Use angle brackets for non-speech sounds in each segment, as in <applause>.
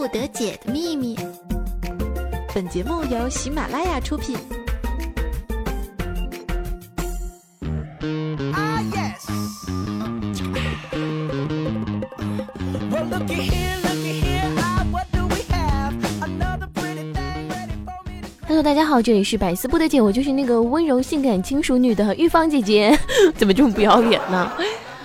不得解的秘密。本节目由喜马拉雅出品。Hello，大家好，这里是百思不得解，我就是那个温柔性感轻熟女的玉芳姐姐，<laughs> 怎么这么不要脸呢？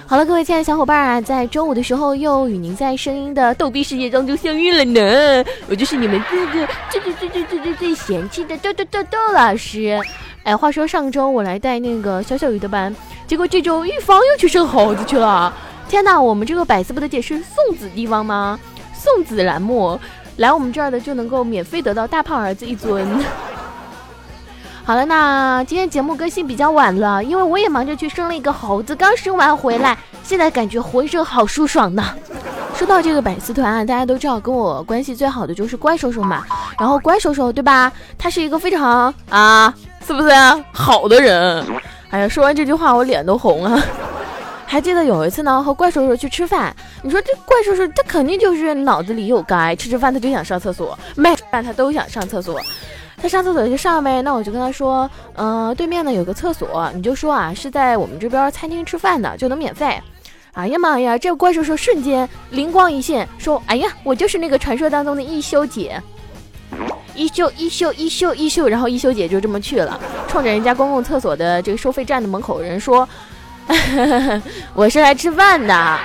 好了，各位亲爱的小伙伴啊，在周五的时候又与您在声音的逗逼世界当中相遇了呢。我就是你们这个最最最最最最最嫌弃的豆豆豆豆老师。哎，话说上周我来带那个小小鱼的班，结果这周玉芳又去生猴子去了。天哪，我们这个百思不得解是送子地方吗？送子栏目。来我们这儿的就能够免费得到大胖儿子一尊。好了，那今天节目更新比较晚了，因为我也忙着去生了一个猴子，刚生完回来，现在感觉浑身好舒爽呢。<laughs> 说到这个百思团啊，大家都知道跟我关系最好的就是乖叔叔嘛，然后乖叔叔对吧？他是一个非常啊，是不是啊好的人？哎呀，说完这句话我脸都红了。<laughs> 还记得有一次呢，和怪叔叔去吃饭。你说这怪叔叔他肯定就是脑子里有该，吃吃饭他就想上厕所，卖饭他都想上厕所。他上厕所就上呗，那我就跟他说，嗯，对面呢有个厕所，你就说啊是在我们这边餐厅吃饭的，就能免费。哎呀妈呀，这怪叔叔瞬间灵光一现，说，哎呀，我就是那个传说当中的一休姐，一休一休一休一休，然后一休姐就这么去了，冲着人家公共厕所的这个收费站的门口人说。<laughs> 我是来吃饭的。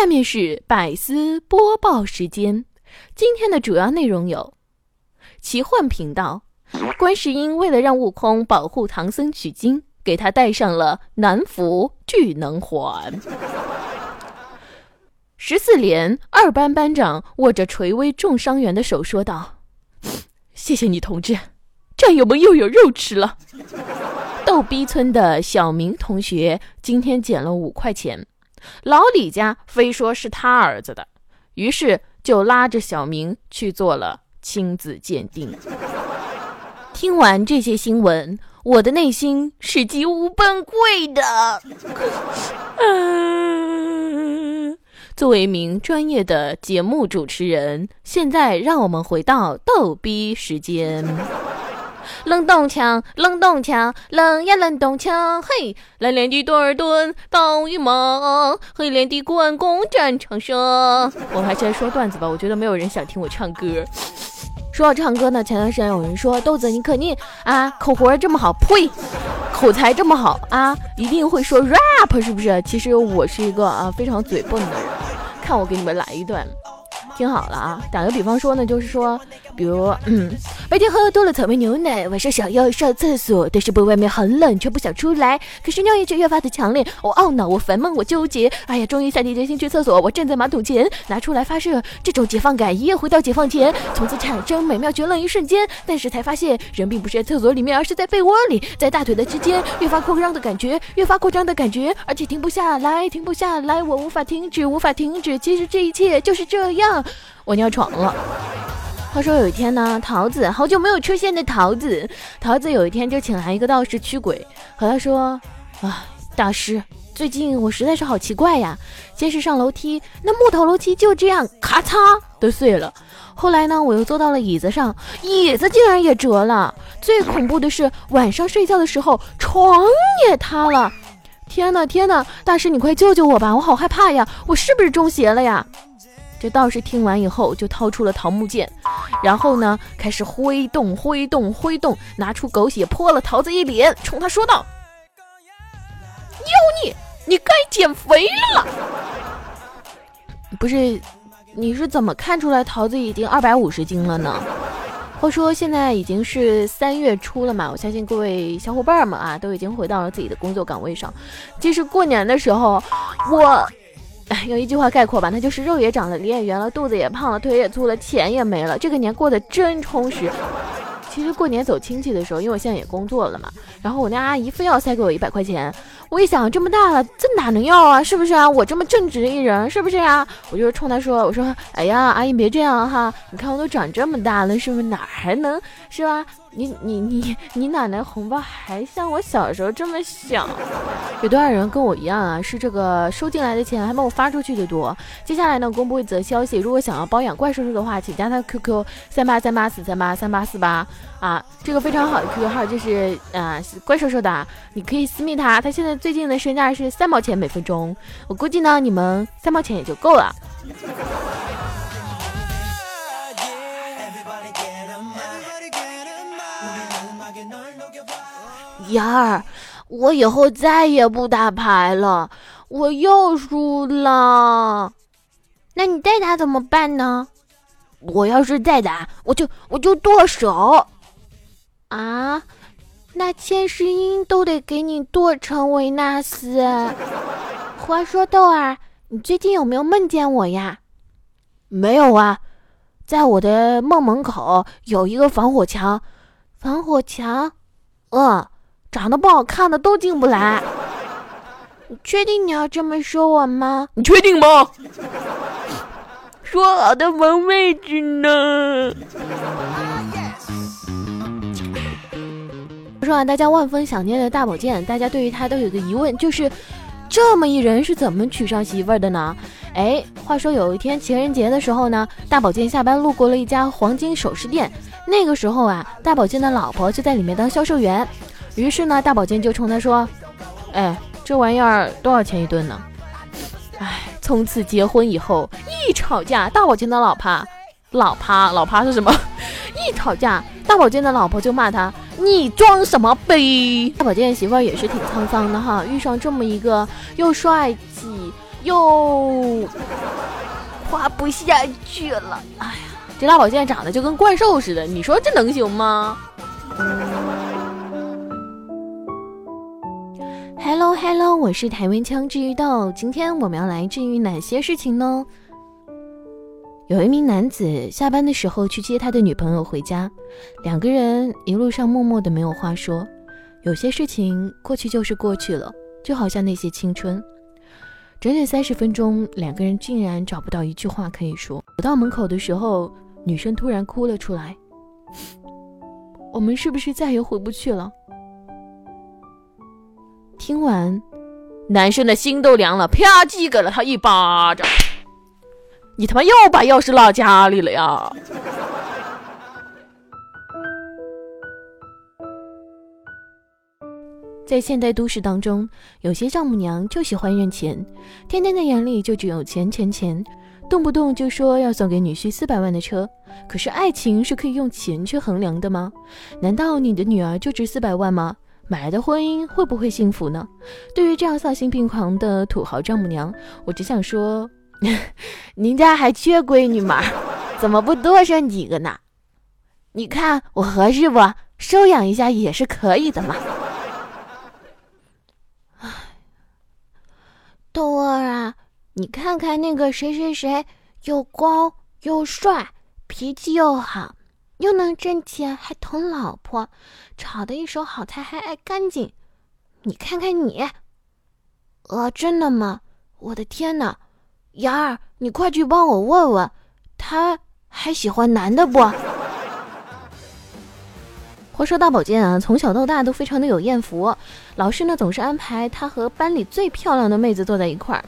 下面是百思播报时间，今天的主要内容有。奇幻频道，观世音为了让悟空保护唐僧取经，给他戴上了南孚聚能环。十四连二班班长握着垂危重伤员的手说道：“谢谢你，同志，战友们又有肉吃了。”逗逼村的小明同学今天捡了五块钱，老李家非说是他儿子的，于是就拉着小明去做了。亲子鉴定。听完这些新闻，我的内心是几乎崩溃的。<laughs> 作为一名专业的节目主持人，现在让我们回到逗逼时间。冷冻枪，冷冻枪，冷呀冷冻枪，嘿！蓝脸的多尔顿刀与马，黑脸的关公战长生。我还是来说段子吧，我觉得没有人想听我唱歌。说到唱歌呢，前段时间有人说豆子你肯定啊口活这么好，呸，口才这么好啊，一定会说 rap 是不是？其实我是一个啊非常嘴笨的人，看我给你们来一段。听好了啊，打个比方说呢，就是说，比如，嗯，白天喝多了草莓牛奶，晚上想要上厕所，但是不外面很冷，却不想出来，可是尿意却越发的强烈，我懊恼，我烦闷，我纠结，哎呀，终于下定决心去厕所，我站在马桶前，拿出来发射，这种解放感一夜回到解放前，从此产生美妙绝伦一瞬间，但是才发现人并不是在厕所里面，而是在被窝里，在大腿的之间，越发扩张的感觉，越发扩张的感觉，而且停不下来，停不下来，我无法停止，无法停止，其实这一切就是这样。我尿床了。话说有一天呢，桃子好久没有出现的桃子，桃子有一天就请来一个道士驱鬼，和他说：“啊，大师，最近我实在是好奇怪呀。先是上楼梯，那木头楼梯就这样咔嚓都碎了。后来呢，我又坐到了椅子上，椅子竟然也折了。最恐怖的是晚上睡觉的时候，床也塌了。天哪，天哪，大师你快救救我吧，我好害怕呀！我是不是中邪了呀？”这道士听完以后，就掏出了桃木剑，然后呢，开始挥动、挥动、挥动，拿出狗血泼了桃子一脸，冲他说道：“妖孽，你该减肥了！不是，你是怎么看出来桃子已经二百五十斤了呢？话说现在已经是三月初了嘛，我相信各位小伙伴们啊，都已经回到了自己的工作岗位上。其实过年的时候，我。” <laughs> 用一句话概括吧，那就是肉也长了，脸也圆了，肚子也胖了，腿也粗了，钱也没了。这个年过得真充实。其实过年走亲戚的时候，因为我现在也工作了嘛，然后我那阿姨非要塞给我一百块钱，我一想，这么大了，这哪能要啊？是不是啊？我这么正直一人，是不是呀？我就是冲她说：“我说，哎呀，阿姨别这样哈，你看我都长这么大了，是不是哪还能是吧？你你你你奶奶红包还像我小时候这么小？有多少人跟我一样啊？是这个收进来的钱还没有发出去的多？接下来呢，公布一则消息，如果想要包养怪叔叔的话，请加他 QQ 三八三八四三八三八四八啊，这个非常好的 QQ 号就是啊怪叔叔的，你可以私密他，他现在最近的身价是三毛钱每分钟，我估计呢你们三毛钱也就够了。燕儿，我以后再也不打牌了，我又输了。那你再打怎么办呢？我要是再打，我就我就剁手。啊，那千世英都得给你剁成维纳斯。话说豆儿，你最近有没有梦见我呀？没有啊，在我的梦门口有一个防火墙，防火墙，嗯。长得不好看的都进不来，你确定你要这么说我吗？你确定吗？说好的闻位置呢？说啊，大家万分想念的大宝剑，大家对于他都有个疑问，就是这么一人是怎么娶上媳妇儿的呢？哎，话说有一天情人节的时候呢，大宝剑下班路过了一家黄金首饰店，那个时候啊，大宝剑的老婆就在里面当销售员。于是呢，大宝剑就冲他说：“哎，这玩意儿多少钱一顿呢？”哎，从此结婚以后，一吵架，大宝剑的老婆，老婆，老婆是什么？<laughs> 一吵架，大宝剑的老婆就骂他：“你装什么逼？”大宝剑媳妇也是挺沧桑的哈，遇上这么一个又帅气又夸不下去了。哎呀，这大宝剑长得就跟怪兽似的，你说这能行吗嗯 Hello，我是台湾腔治愈豆。今天我们要来治愈哪些事情呢？有一名男子下班的时候去接他的女朋友回家，两个人一路上默默的没有话说。有些事情过去就是过去了，就好像那些青春。整整三十分钟，两个人竟然找不到一句话可以说。走到门口的时候，女生突然哭了出来。<laughs> 我们是不是再也回不去了？听完，男生的心都凉了，啪叽给了他一巴掌。你他妈又把钥匙落家里了呀！在现代都市当中，有些丈母娘就喜欢认钱，天天的眼里就只有钱钱钱，动不动就说要送给女婿四百万的车。可是爱情是可以用钱去衡量的吗？难道你的女儿就值四百万吗？买来的婚姻会不会幸福呢？对于这样丧心病狂的土豪丈母娘，我只想说，<laughs> 您家还缺闺女吗？怎么不多生几个呢？你看我合适不？收养一下也是可以的嘛。唉，豆儿啊，你看看那个谁谁谁，又高又帅，脾气又好。又能挣钱，还疼老婆，炒的一手好菜还爱干净。你看看你，呃，真的吗？我的天哪，妍儿，你快去帮我问问，他还喜欢男的不？<laughs> 话说大宝剑啊，从小到大都非常的有艳福，老师呢总是安排他和班里最漂亮的妹子坐在一块儿。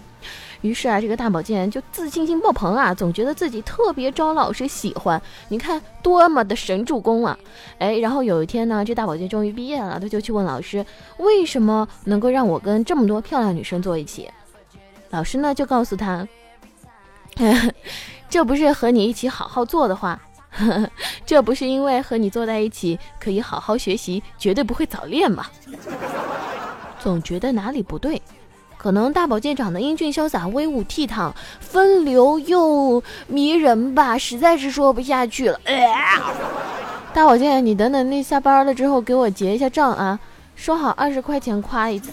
于是啊，这个大宝剑就自信心爆棚啊，总觉得自己特别招老师喜欢。你看多么的神助攻啊！哎，然后有一天呢，这大宝剑终于毕业了，他就去问老师，为什么能够让我跟这么多漂亮女生坐一起？老师呢就告诉他，<laughs> 这不是和你一起好好做的话，<laughs> 这不是因为和你坐在一起可以好好学习，绝对不会早恋吧？总觉得哪里不对。可能大宝剑长得英俊潇洒、威武倜傥、风流又迷人吧，实在是说不下去了。大宝剑，你等等那下班了之后给我结一下账啊，说好二十块钱夸一次。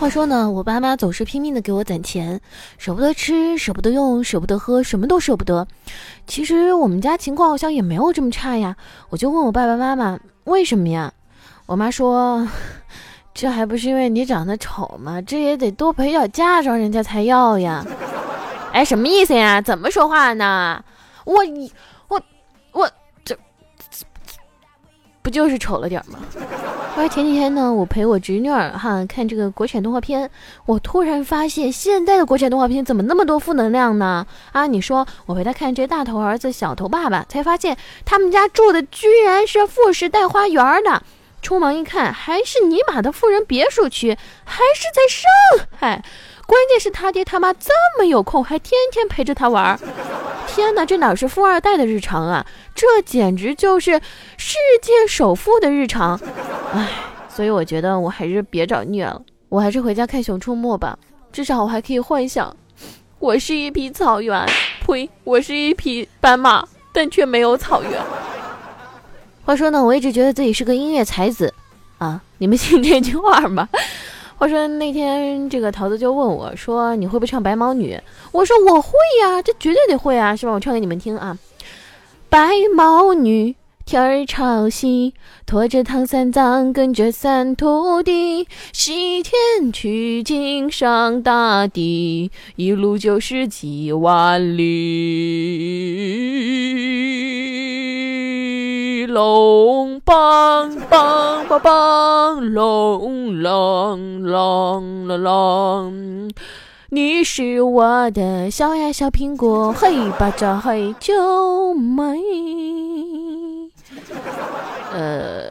话说呢，我爸妈总是拼命的给我攒钱，舍不得吃，舍不得用，舍不得喝，什么都舍不得。其实我们家情况好像也没有这么差呀。我就问我爸爸妈妈为什么呀？我妈说。这还不是因为你长得丑吗？这也得多陪点嫁妆，人家才要呀。哎，什么意思呀？怎么说话呢？我你我我这不就是丑了点吗？而前几天呢，我陪我侄女儿哈看这个国产动画片，我突然发现现在的国产动画片怎么那么多负能量呢？啊，你说我陪她看这大头儿子小头爸爸，才发现他们家住的居然是复式带花园的。匆忙一看，还是尼玛的富人别墅区，还是在上海。关键是他爹他妈这么有空，还天天陪着他玩。天哪，这哪是富二代的日常啊？这简直就是世界首富的日常。唉，所以我觉得我还是别找虐了，我还是回家看《熊出没》吧。至少我还可以幻想，我是一匹草原。呸，我是一匹斑马，但却没有草原。话说呢，我一直觉得自己是个音乐才子，啊，你们信这句话吗？话说那天这个桃子就问我说：“你会不会唱白毛女？”我说：“我会呀，这绝对得会啊，是吧？我唱给你们听啊。”白毛女，天儿朝西，驮着唐三藏，跟着三徒弟，西天取经上大地，一路就是几万里。龙梆梆梆梆，龙啷啷啷啷，你是我的小呀小苹果，嘿巴扎嘿就美。呃，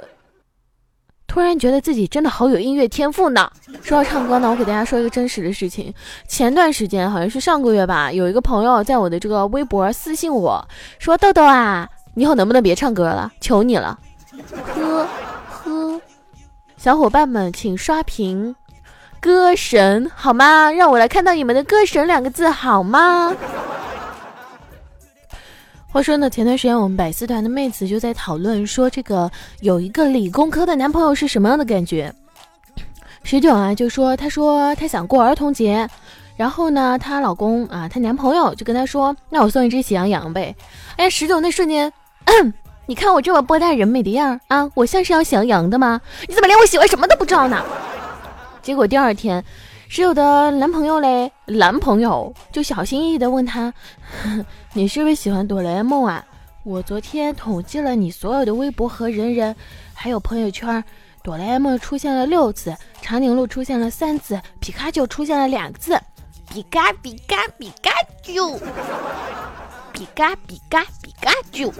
突然觉得自己真的好有音乐天赋呢。说到唱歌呢，我给大家说一个真实的事情。前段时间好像是上个月吧，有一个朋友在我的这个微博私信我说：“豆豆啊。”你以后能不能别唱歌了？求你了，呵呵，小伙伴们请刷屏，歌神好吗？让我来看到你们的“歌神”两个字好吗？话说呢，前段时间我们百思团的妹子就在讨论说，这个有一个理工科的男朋友是什么样的感觉？十九啊就说，她说她想过儿童节，然后呢，她老公啊，她男朋友就跟她说，那我送一只喜羊羊呗。哎，十九那瞬间。<clears throat> 你看我这么波大人美的样儿啊，我像是要降羊的吗？你怎么连我喜欢什么都不知道呢？结果第二天，室友的男朋友嘞，男朋友就小心翼翼地问他：“ <laughs> 你是不是喜欢哆啦 A 梦啊？”我昨天统计了你所有的微博和人人，还有朋友圈，哆啦 A 梦出现了六次，长颈鹿出现了三次，皮卡丘出现了两个字，皮卡皮卡皮卡丘。比嘎比嘎比嘎啾，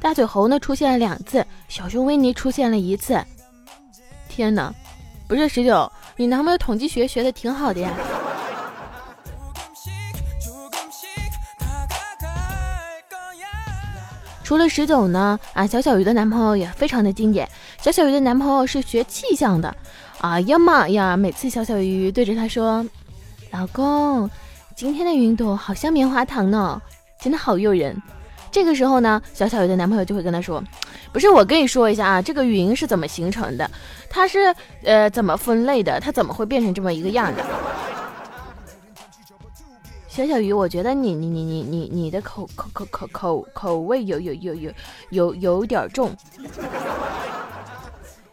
大嘴猴呢出现了两次，小熊维尼出现了一次。天哪，不是十九，你男朋友统计学学的挺好的呀。除了十九呢，啊，小小鱼的男朋友也非常的经典。小小鱼的男朋友是学气象的，啊呀妈呀，每次小小鱼对着他说：“老公。”今天的云朵好像棉花糖呢，真的好诱人。这个时候呢，小小鱼的男朋友就会跟他说：“不是，我跟你说一下啊，这个云是怎么形成的，它是呃怎么分类的，它怎么会变成这么一个样的？”小小鱼，我觉得你你你你你你的口口口口口口味有有有有有有点重。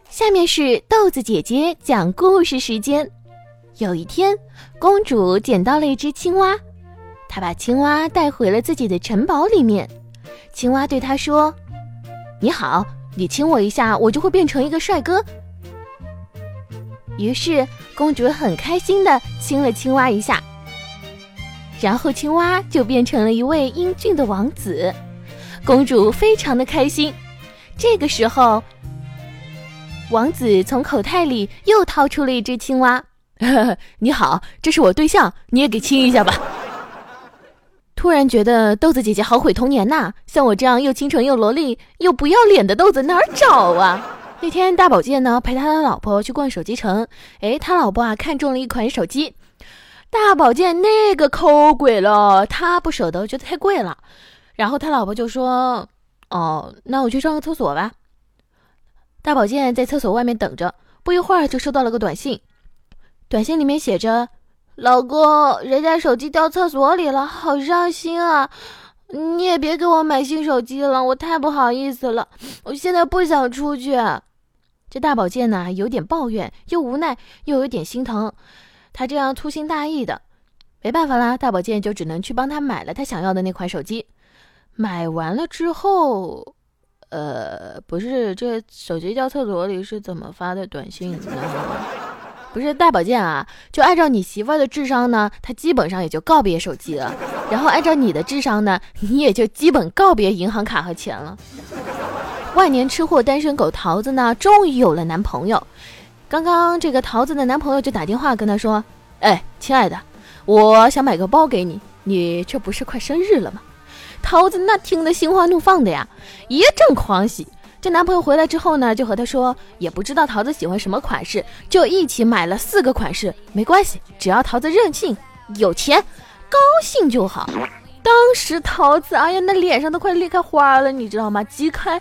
下面是豆子姐姐讲故事时间。有一天，公主捡到了一只青蛙，她把青蛙带回了自己的城堡里面。青蛙对她说：“你好，你亲我一下，我就会变成一个帅哥。”于是，公主很开心的亲了青蛙一下，然后青蛙就变成了一位英俊的王子。公主非常的开心。这个时候，王子从口袋里又掏出了一只青蛙。<laughs> 你好，这是我对象，你也给亲一下吧。突然觉得豆子姐姐好毁童年呐！像我这样又清纯又萝莉又不要脸的豆子哪儿找啊？那天大宝剑呢陪他的老婆去逛手机城，哎，他老婆啊看中了一款手机，大宝剑那个抠鬼了，他不舍得，觉得太贵了。然后他老婆就说：“哦，那我去上个厕所吧。”大宝剑在厕所外面等着，不一会儿就收到了个短信。短信里面写着：“老公，人家手机掉厕所里了，好伤心啊！你也别给我买新手机了，我太不好意思了。我现在不想出去。”这大宝剑呢，有点抱怨，又无奈，又有点心疼。他这样粗心大意的，没办法啦，大宝剑就只能去帮他买了他想要的那款手机。买完了之后，呃，不是，这手机掉厕所里是怎么发的短信呢？不是大保健啊，就按照你媳妇儿的智商呢，她基本上也就告别手机了。然后按照你的智商呢，你也就基本告别银行卡和钱了。万年吃货单身狗桃子呢，终于有了男朋友。刚刚这个桃子的男朋友就打电话跟她说：“哎，亲爱的，我想买个包给你，你这不是快生日了吗？”桃子那听得心花怒放的呀，一阵狂喜。这男朋友回来之后呢，就和她说，也不知道桃子喜欢什么款式，就一起买了四个款式，没关系，只要桃子任性、有钱、高兴就好。当时桃子，哎呀，那脸上都快裂开花了，你知道吗？急开。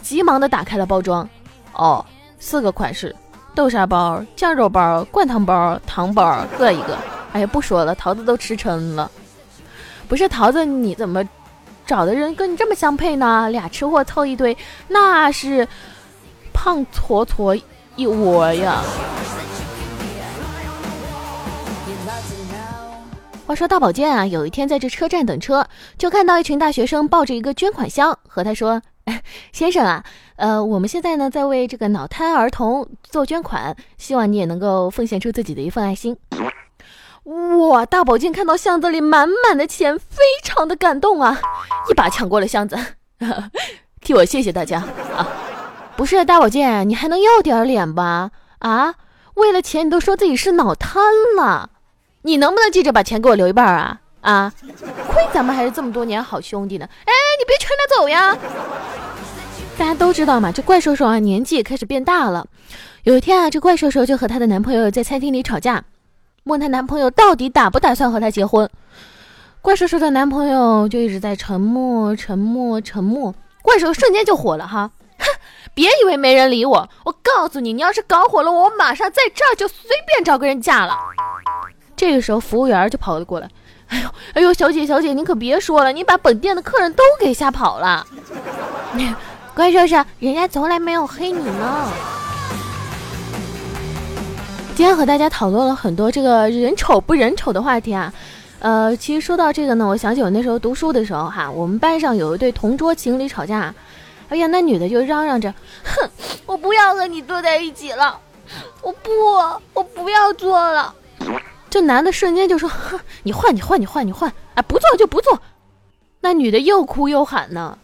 急忙的打开了包装，哦，四个款式，豆沙包、酱肉包、灌汤包、糖包各一个。哎呀，不说了，桃子都吃撑了。不是桃子，你怎么找的人跟你这么相配呢？俩吃货凑一堆，那是胖坨坨一窝呀。话说大宝剑啊，有一天在这车站等车，就看到一群大学生抱着一个捐款箱，和他说。<laughs> 先生啊，呃，我们现在呢在为这个脑瘫儿童做捐款，希望你也能够奉献出自己的一份爱心。哇，大宝剑看到箱子里满满的钱，非常的感动啊，一把抢过了箱子，<laughs> 替我谢谢大家啊！不是大宝剑，你还能要点脸吧？啊，为了钱你都说自己是脑瘫了，你能不能记着把钱给我留一半啊？啊，亏咱们还是这么多年好兄弟呢！哎，你别全拿走呀！大家都知道嘛，这怪兽兽啊年纪也开始变大了。有一天啊，这怪兽兽就和她的男朋友在餐厅里吵架，问她男朋友到底打不打算和她结婚。怪兽兽的男朋友就一直在沉默，沉默，沉默。怪兽瞬间就火了哈，哼，别以为没人理我，我告诉你，你要是搞火了我，马上在这儿就随便找个人嫁了。这个时候，服务员就跑了过来。哎呦，哎呦，小姐，小姐，你可别说了，你把本店的客人都给吓跑了。<laughs> 怪兽兽，人家从来没有黑你呢。今天和大家讨论了很多这个人丑不人丑的话题啊。呃，其实说到这个呢，我想起我那时候读书的时候哈，我们班上有一对同桌情侣吵架，哎呀，那女的就嚷嚷着，哼，我不要和你坐在一起了，我不，我不要坐了。这男的瞬间就说：“哼，你换，你换，你换，你换！哎，不做就不做。”那女的又哭又喊呢：“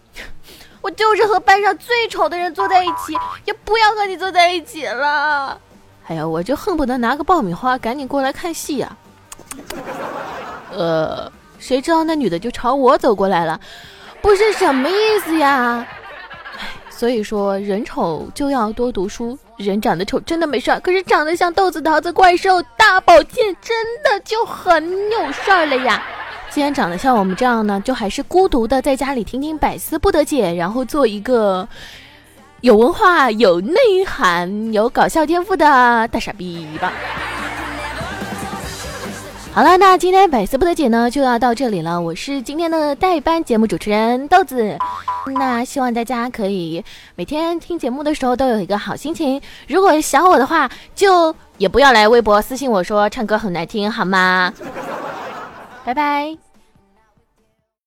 我就是和班上最丑的人坐在一起，也不要和你坐在一起了。”哎呀，我就恨不得拿个爆米花赶紧过来看戏呀！呃，谁知道那女的就朝我走过来了，不是什么意思呀？所以说，人丑就要多读书。人长得丑真的没事儿，可是长得像豆子桃子怪兽大宝剑真的就很有事儿了呀。既然长得像我们这样呢，就还是孤独的在家里听听百思不得解，然后做一个有文化、有内涵、有搞笑天赋的大傻逼吧。好了，那今天百思不得解呢就要到这里了。我是今天的代班节目主持人豆子，那希望大家可以每天听节目的时候都有一个好心情。如果想我的话，就也不要来微博私信我说唱歌很难听，好吗？拜拜。